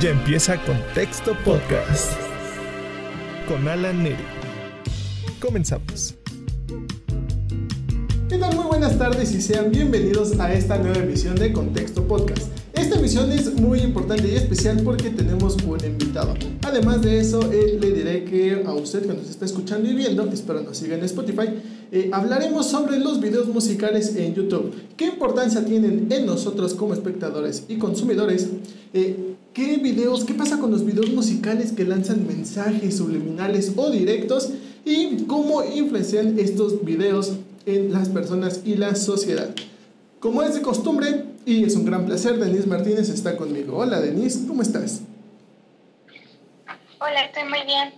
Ya empieza Contexto Podcast con Alan Neri. Comenzamos. ¿Qué tal? Muy buenas tardes y sean bienvenidos a esta nueva emisión de Contexto Podcast. Esta emisión es muy importante y especial porque tenemos un invitado. Además de eso, eh, le diré que a usted que nos está escuchando y viendo, espero nos siga en Spotify, eh, hablaremos sobre los videos musicales en YouTube. ¿Qué importancia tienen en nosotros como espectadores y consumidores? Eh, ¿Qué videos, qué pasa con los videos musicales que lanzan mensajes subliminales o directos? Y cómo influencian estos videos en las personas y la sociedad. Como es de costumbre, y es un gran placer, Denise Martínez está conmigo. Hola Denise, ¿cómo estás? Hola, estoy muy bien.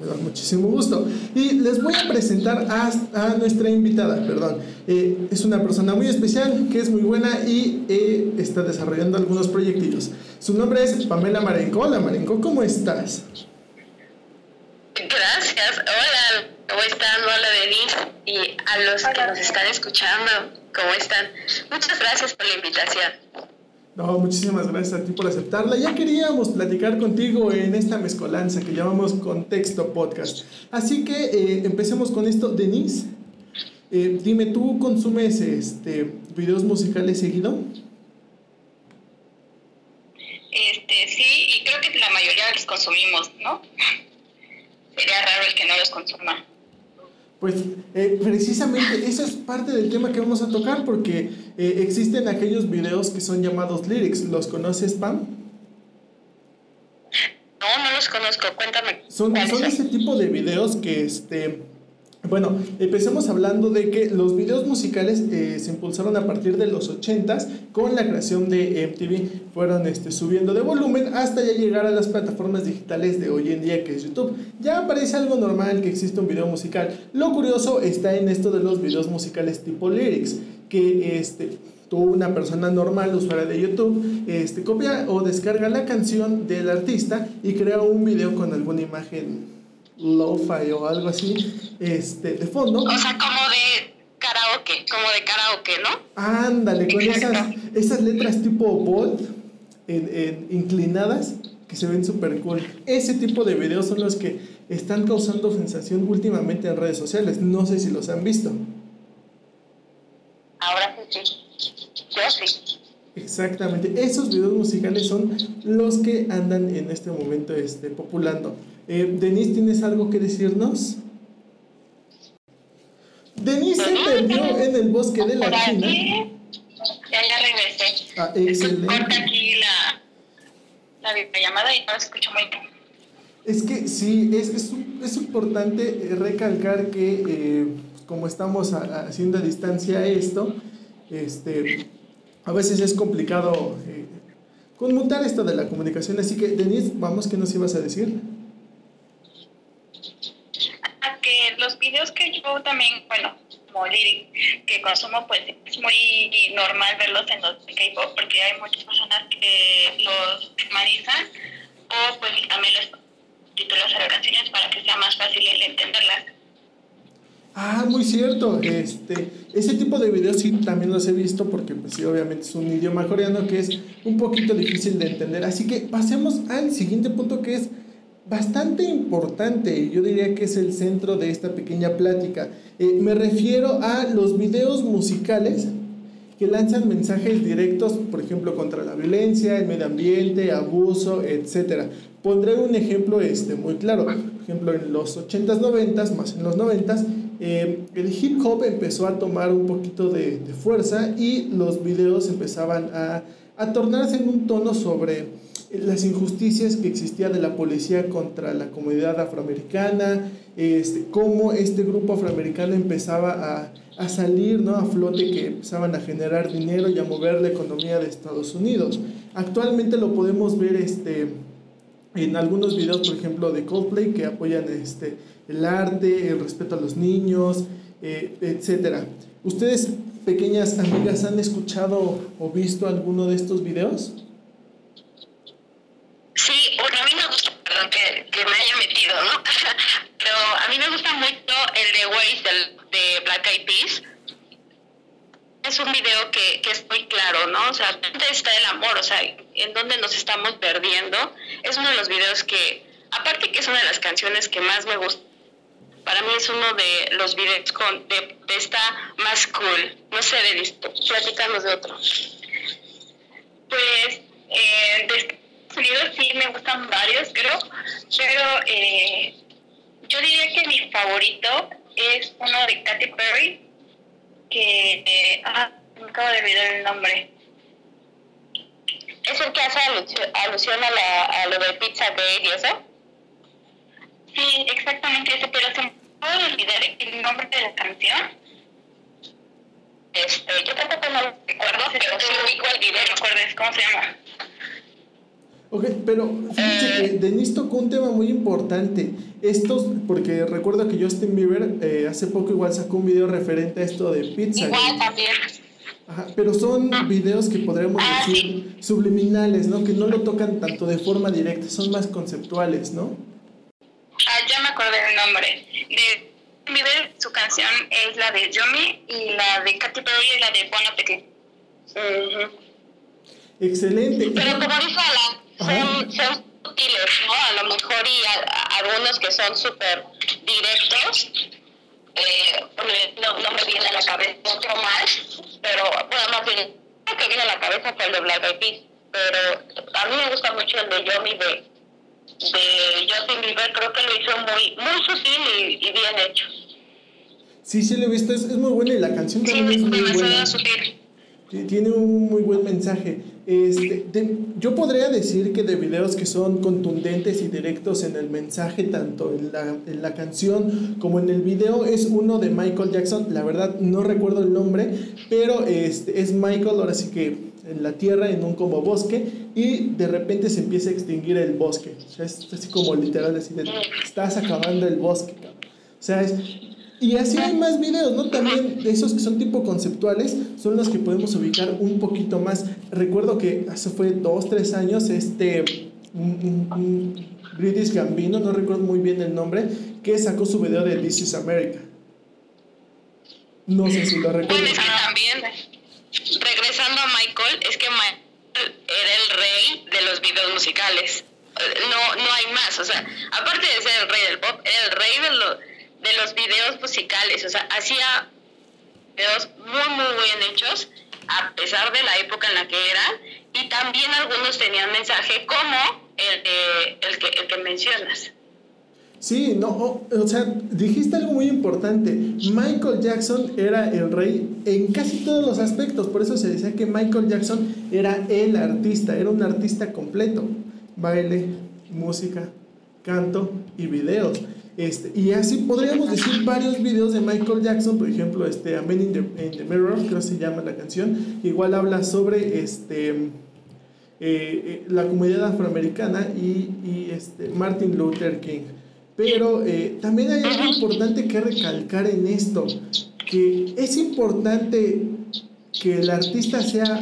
Me da muchísimo gusto. Y les voy a presentar a, nuestra invitada, perdón. Eh, es una persona muy especial, que es muy buena y eh, está desarrollando algunos proyectillos. Su nombre es Pamela Marenco. Hola Marenco, ¿cómo estás? Gracias. Hola, ¿cómo están? Hola Denise y a los que nos están escuchando, ¿cómo están? Muchas gracias por la invitación. No, muchísimas gracias a ti por aceptarla. Ya queríamos platicar contigo en esta mezcolanza que llamamos Contexto Podcast. Así que eh, empecemos con esto. Denise, eh, dime, ¿tú consumes este, videos musicales seguido? Este, sí, y creo que la mayoría los consumimos, ¿no? Sería raro el que no los consuma. Pues eh, precisamente eso es parte del tema que vamos a tocar porque eh, existen aquellos videos que son llamados lyrics. ¿Los conoces, Pam? No, no los conozco. Cuéntame. Son, son ese tipo de videos que este, bueno, empecemos hablando de que los videos musicales eh, se impulsaron a partir de los 80s con la creación de MTV. Fueron este, subiendo de volumen hasta ya llegar a las plataformas digitales de hoy en día que es YouTube. Ya parece algo normal que exista un video musical. Lo curioso está en esto de los videos musicales tipo lyrics, que este, tú, una persona normal, usuaria de YouTube, este, copia o descarga la canción del artista y crea un video con alguna imagen lo-fi o algo así este, de fondo. O sea, como de karaoke, como de karaoke, ¿no? Ándale, con esas, esas letras tipo bold, en, inclinadas, que se ven súper cool. Ese tipo de videos son los que están causando sensación últimamente en redes sociales. No sé si los han visto. Ahora sí, yo sí. Exactamente, esos videos musicales son los que andan en este momento este, populando. Eh, Denise, ¿tienes algo que decirnos? Denise se perdió en el bosque de la China. Ya, ya regresé. Ah, excelente. Corta aquí la, la videollamada y no escucho muy bien. Es que sí, es, es, es importante eh, recalcar que eh, como estamos haciendo a distancia esto, este, a veces es complicado eh, conmutar esto de la comunicación. Así que, Denise, vamos, ¿qué nos ibas a decir? que los videos que yo también, bueno, como lyric, que consumo, pues es muy normal verlos en los K-pop porque hay muchas personas que los humanizan o pues también los títulos a las canciones para que sea más fácil el entenderlas. Ah, muy cierto. Este, ese tipo de videos sí también los he visto porque pues sí, obviamente es un idioma coreano que es un poquito difícil de entender. Así que pasemos al siguiente punto que es bastante importante. Yo diría que es el centro de esta pequeña plática. Eh, me refiero a los videos musicales que lanzan mensajes directos, por ejemplo, contra la violencia, el medio ambiente, abuso, etc. Pondré un ejemplo este, muy claro. Por ejemplo, en los 80s, 90s, más en los 90s, eh, el hip hop empezó a tomar un poquito de, fuerza y los videos empezaban a, a, tornarse en un tono sobre las injusticias que existía de la policía contra la comunidad afroamericana, este, cómo este grupo afroamericano empezaba a, a salir ¿no? a flote, que empezaban a generar dinero y a mover la economía de Estados Unidos. Actualmente lo podemos ver este, en algunos videos, por ejemplo, de Coldplay, que apoyan este, el arte, el respeto a los niños, eh, etc. ¿Ustedes, pequeñas amigas, han escuchado o visto alguno de estos videos? Bueno, a mí me gusta, perdón que, me haya metido, ¿no? Pero a mí me gusta mucho el de Waze de Black Eyed Peas. Es un video que, que es muy claro, ¿no? O sea, está el amor, o sea, en dónde nos estamos perdiendo. Es uno de los videos que, aparte que es una de las canciones que más me gusta, para mí es uno de los videos con, de, esta más cool. No sé, de listo, platicamos de otro. Pues, eh, de Estados Unidos sí me gustan varios, creo, pero eh, yo diría que mi favorito es uno de Katy Perry, que, eh, ah, me acabo de olvidar el nombre. ¿Es el que hace alusión a, la, a lo de Pizza Gate y eso? Sí, exactamente ese, pero se me puede olvidar el nombre de la canción. Este, yo tampoco no lo recuerdo, pero sí ubico el video, ¿recuerdas cómo se llama? Ok, pero fíjense que Denise tocó un tema muy importante. Estos, porque recuerdo que Justin Bieber eh, hace poco igual sacó un video referente a esto de pizza. Igual también. Ajá, pero son videos que podríamos Ah, decir subliminales, ¿no? Que no lo tocan tanto de forma directa, son más conceptuales, ¿no? Ah, ya me acordé del nombre. De Bieber, su canción es la de Yomi y la de Katy Perry es la de Bon Appetit. Excelente. Pero como dice Alan, Son, son sutiles, ¿no? A lo mejor y a- a- algunos que son súper directos. Eh, no, no me viene a la cabeza otro más, pero bueno, más bien, lo que viene a la cabeza fue el de Black Eyed Peas. Pero a mí me gusta mucho el de Yomi de, de Justin Bieber, creo que lo hizo muy, muy sutil y, y bien hecho. Sí, sí lo he visto, es, es muy buena y la canción Sí, también es muy buena. sutil. Sí, Tiene un muy buen mensaje. Este, de- yo podría decir que de videos que son contundentes y directos en el mensaje, tanto en la, en la canción como en el video, es uno de Michael Jackson. La verdad no recuerdo el nombre, pero este, es Michael, ahora sí que en la tierra, en un como bosque, y de repente se empieza a extinguir el bosque. O sea, es así como literal, así de, estás acabando el bosque. cabrón". O sea, es, y así hay más videos, ¿no? También de esos que son tipo conceptuales, son los que podemos ubicar un poquito más. Recuerdo que hace fue dos, tres años, este, un, un- un British Gambino, no recuerdo muy bien el nombre, que sacó su video de This is America. No sé si lo recuerdo. Bueno, es que también, regresando a Michael, es que Michael era el rey de los videos musicales. No, no hay más, o sea, aparte de ser el rey del pop, era el rey de, lo- de los videos musicales, o sea, hacía videos muy, muy bien hechos, a pesar de la época en la que eran, y también algunos tenían mensaje como el, de- el, que, el que mencionas. Sí, no, o, o sea, dijiste algo muy importante. Michael Jackson era el rey en casi todos los aspectos, por eso se decía que Michael Jackson era el artista, era un artista completo. Baile, música, canto y videos. Este, y así podríamos decir varios videos de Michael Jackson, por ejemplo, este, A Man in the, Mirror, creo que se llama la canción, igual habla sobre este, eh, eh, la comunidad afroamericana y, y, este, Martin Luther King. Pero eh, también hay algo importante que recalcar en esto, que es importante que el artista sea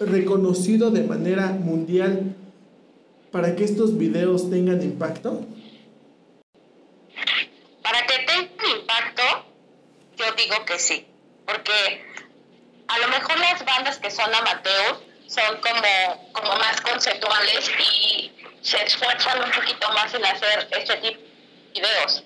reconocido de manera mundial para que estos videos tengan impacto. Para impacto, yo digo que sí, porque a lo mejor las bandas que son amateur son como, como más conceptuales y se esfuerzan un poquito más en hacer este tipo de videos.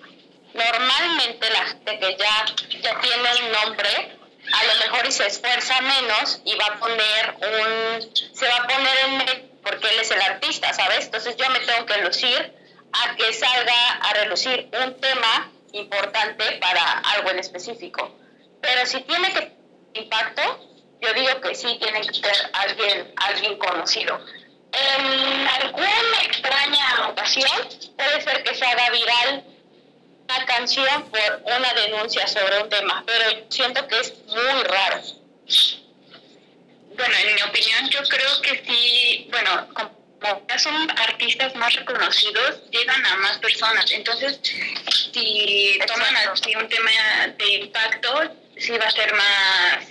Normalmente la gente que ya, ya tiene el nombre, a lo mejor y se esfuerza menos y va a poner un, se va a poner en porque él es el artista, ¿sabes? Entonces yo me tengo que lucir a que salga a relucir un tema importante para algo en específico. Pero si tiene que tener impacto, yo digo que sí tiene que ser alguien, alguien conocido. En alguna extraña ocasión puede ser que se haga viral una canción por una denuncia sobre un tema, pero siento que es muy raro. Bueno, en mi opinión, yo creo que sí, bueno, ya son artistas más reconocidos, llegan a más personas. Entonces, si toman así un tema de impacto, sí va a ser más,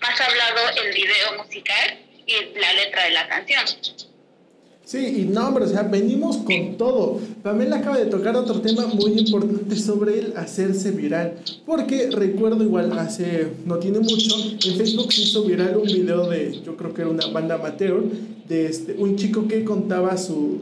más hablado el video musical y la letra de la canción. Sí, y no, hombre, o sea, venimos con todo. Pamela acaba de tocar otro tema muy importante sobre el hacerse viral. Porque recuerdo igual, hace, no tiene mucho, en Facebook se hizo viral un video de, yo creo que era una banda amateur, de este, un chico que contaba su,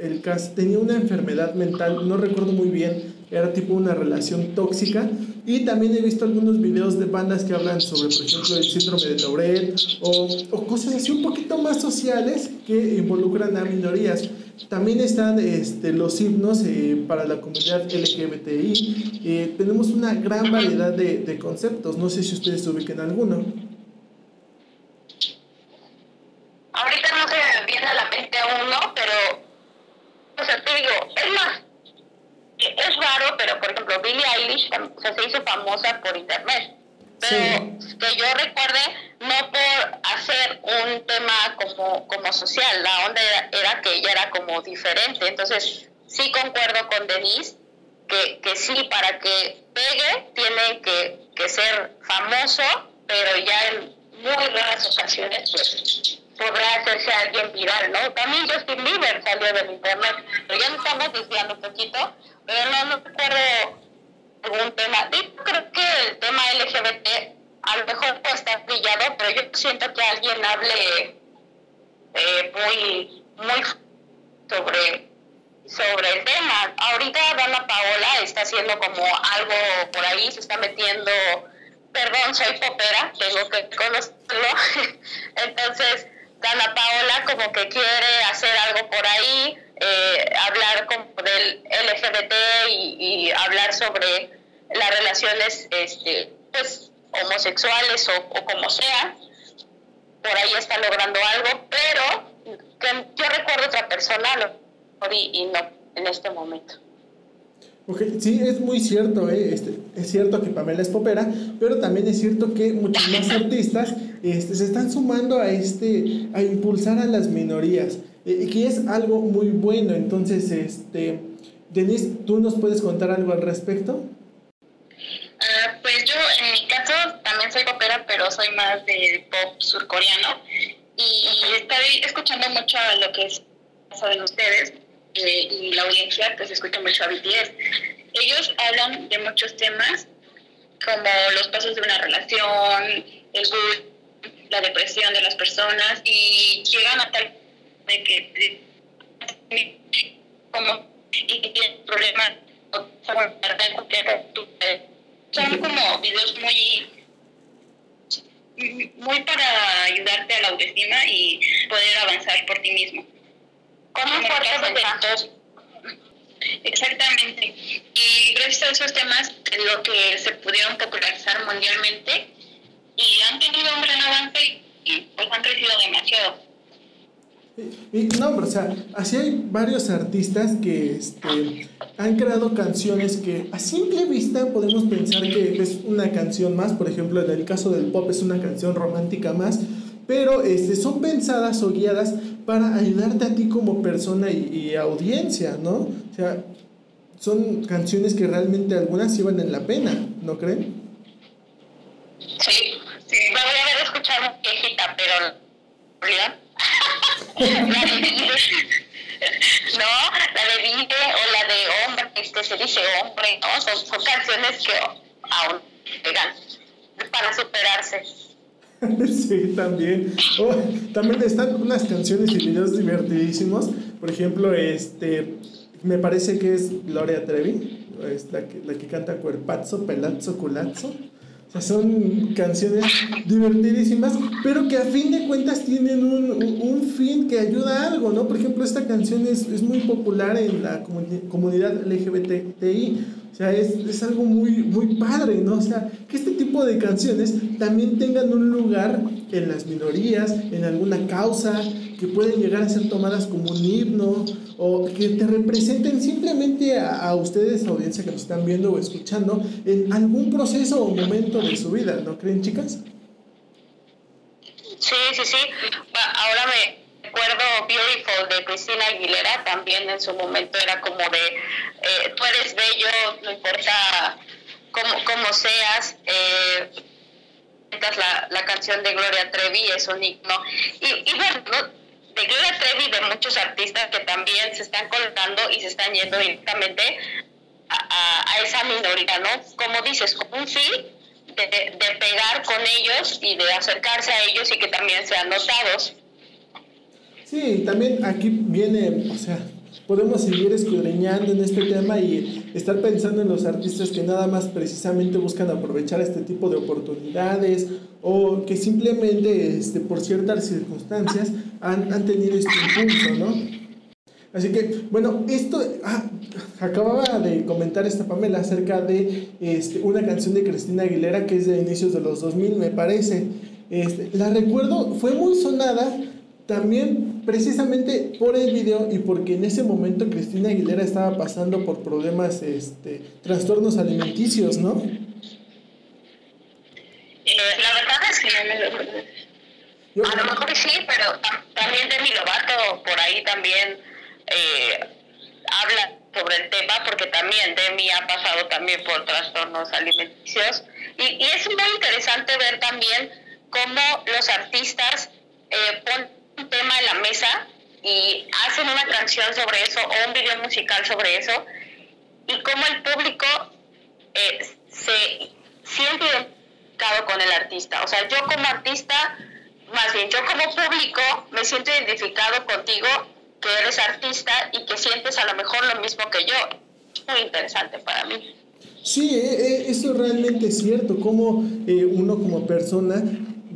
el caso, tenía una enfermedad mental, no recuerdo muy bien, era tipo una relación tóxica. Y también he visto algunos videos de bandas que hablan sobre, por ejemplo, el síndrome de Tourette o, o cosas así un poquito más sociales que involucran a minorías. También están este, los himnos eh, para la comunidad LGBTI. Eh, tenemos una gran variedad de, de, conceptos. No sé si ustedes ubiquen alguno. Ahorita no se me viene a la mente uno, pero, o sea, te digo, es más, es raro, pero por ejemplo, Billie Eilish se hizo famosa por Pero que yo recuerde, no por hacer un tema como, como social, la onda era, que ella era como diferente. Entonces, sí concuerdo con Denise que, que sí, para que pegue, tiene que, que ser famoso, pero ya en muy raras ocasiones, pues podrá hacerse alguien viral, ¿no? También Justin Bieber salió del internet, pero ya nos estamos desviando un poquito, pero no, no recuerdo algún tema. Creo que el tema LGBT a lo mejor puede estar brillado, pero yo siento que alguien hable eh, muy, muy sobre, sobre el tema. Ahorita Dana Paola está haciendo como algo por ahí, se está metiendo, perdón, soy popera, tengo que conocerlo. Entonces, Dana Paola como que quiere hacer algo por ahí, eh, hablar como del LGBT y, hablar sobre las relaciones este, pues, homosexuales o, como sea. Por ahí está logrando algo, pero que yo recuerdo otra persona y, y no en este momento. Okay, sí, es muy cierto, ¿eh? este, es cierto que Pamela es popera, pero también es cierto que muchos más artistas este, se están sumando a, este, a impulsar a las minorías, eh, que es algo muy bueno. Entonces, este, Denise, ¿tú nos puedes contar algo al respecto? Uh, pues yo, en mi caso, también soy popera, pero soy más de pop surcoreano. Y estoy escuchando mucho lo que es, saben ustedes, eh, y la audiencia pues escucha mucho a BTS. Ellos hablan de muchos temas como los pasos de una relación, el bullying, la depresión de las personas y llegan a tal de que como y tienen problemas son como videos muy muy para ayudarte a la autoestima y poder avanzar por ti mismo. ¿Cómo fuerte Exactamente. Y gracias a esos temas, lo que se pudieron popularizar mundialmente y han tenido un gran avance y pues han crecido demasiado. Y, no, o sea, así hay varios artistas que este, han creado canciones que a simple vista podemos pensar que es una canción más, por ejemplo, en el caso del pop es una canción romántica más, pero este, son pensadas o guiadas para ayudarte a ti como persona y, audiencia, ¿no? O sea, son canciones que realmente algunas sí valen la pena, ¿no creen? Sí, sí. Me voy a escuchar viejita, pero... ¿Verdad? No, la de Vive o la de Hombre, este se dice Hombre, ¿no? Son, canciones que aún pegan para superarse. sí, también. Oh, también están unas canciones y videos divertidísimos. Por ejemplo, este, me parece que es Gloria Trevi, es la que, la que canta Cuerpazo, Pelazzo, Culazzo. Son canciones divertidísimas, pero que a fin de cuentas tienen un, un, fin que ayuda a algo, ¿no? Por ejemplo, esta canción es, es muy popular en la comunidad LGBTI o sea, es, es, algo muy, muy padre, ¿no? O sea, que este tipo de canciones también tengan un lugar en las minorías, en alguna causa, pueden llegar a ser tomadas como un himno, o que te representen simplemente a, a ustedes, audiencia que nos están viendo o escuchando, en algún proceso o momento de su vida, ¿no creen, chicas? Sí, sí, sí. Ahora me, recuerdo Beautiful de Cristina Aguilera, también en su momento era como de, eh, tú eres bello, no importa cómo, cómo seas. Eh, la, la canción de Gloria Trevi es un himno. Y, y bueno, de Gloria Trevi y de muchos artistas que también se están colocando y se están yendo directamente a, a, esa minoría, ¿no? Como dices, un fin de, de, pegar con ellos y de acercarse a ellos y que también sean notados. Sí, también aquí viene, o sea, podemos seguir escudriñando en este tema y estar pensando en los artistas que nada más precisamente buscan aprovechar este tipo de oportunidades o que simplemente este, por ciertas circunstancias han, han tenido este impulso, ¿no? Así que, bueno, esto ah, acababa de comentar esta Pamela acerca de este, una canción de Cristina Aguilera que es de inicios de los 2000, me parece. Este, la recuerdo, fue muy sonada también precisamente por el video y porque en ese momento Cristina Aguilera estaba pasando por problemas, este, trastornos alimenticios, ¿no? Eh, la verdad es que no me lo... A lo mejor sí, pero también Demi Lovato por ahí también eh, habla sobre el tema porque también Demi ha pasado también por trastornos alimenticios y, y es muy interesante ver también cómo los artistas eh, ponen un tema en la mesa y hacen una canción sobre eso o un video musical sobre eso y cómo el público eh, se siente identificado con el artista. O sea, yo como artista, más bien yo como público, me siento identificado contigo, que eres artista y que sientes a lo mejor lo mismo que yo. Muy interesante para mí. Sí, eh, eh, eso realmente es cierto, como uno como persona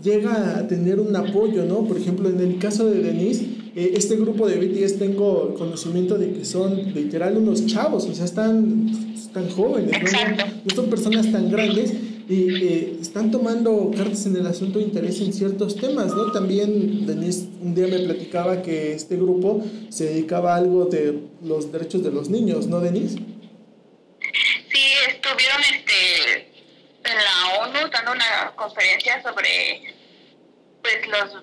llega a tener un apoyo, ¿no? Por ejemplo, en el caso de Denise, eh, este grupo de BTS tengo conocimiento de que son literal unos chavos, o sea, están, están jóvenes, ¿no? no son personas tan grandes y eh, están tomando cartas en el asunto de interés en ciertos temas, ¿no? También Denise un día me platicaba que este grupo se dedicaba a algo de los derechos de los niños, ¿no, Denise? Sí, estuvieron este en dando una conferencia sobre pues los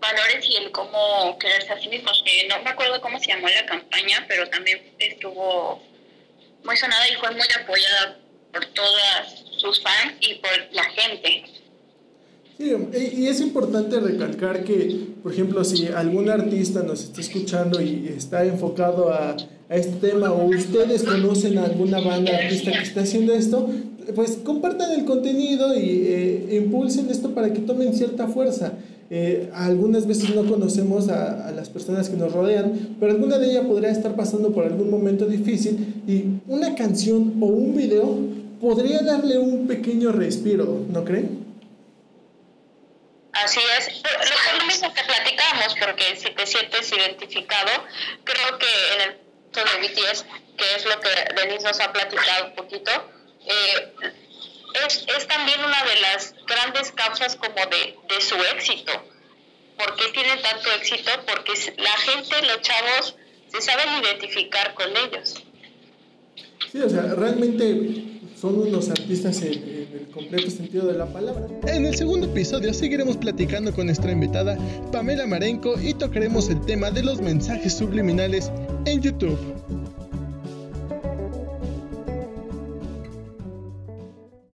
valores y el cómo quererse a sí mismos, que no me acuerdo cómo se llamó la campaña, pero también estuvo muy sonada y fue muy apoyada por todas sus fans y por la gente. Sí, y es importante recalcar que, por ejemplo, si algún artista nos está escuchando y está enfocado a, a este tema o ustedes conocen a alguna banda artista que está haciendo esto, pues compartan el contenido y eh, impulsen esto para que tomen cierta fuerza. Eh, algunas veces no conocemos a, a, las personas que nos rodean, pero alguna de ellas podría estar pasando por algún momento difícil y una canción o un video podría darle un pequeño respiro, ¿no creen? Así es, lo mismo que platicamos, porque si te sientes identificado, creo que en el caso de BTS, que es lo que Denise nos ha platicado un poquito, eh, es, es, también una de las grandes causas como de, de su éxito. ¿Por qué tiene tanto éxito? Porque la gente, los chavos, se saben identificar con ellos. Sí, o sea, realmente son unos artistas en, en, el completo sentido de la palabra. En el segundo episodio seguiremos platicando con nuestra invitada Pamela Marenco y tocaremos el tema de los mensajes subliminales en YouTube.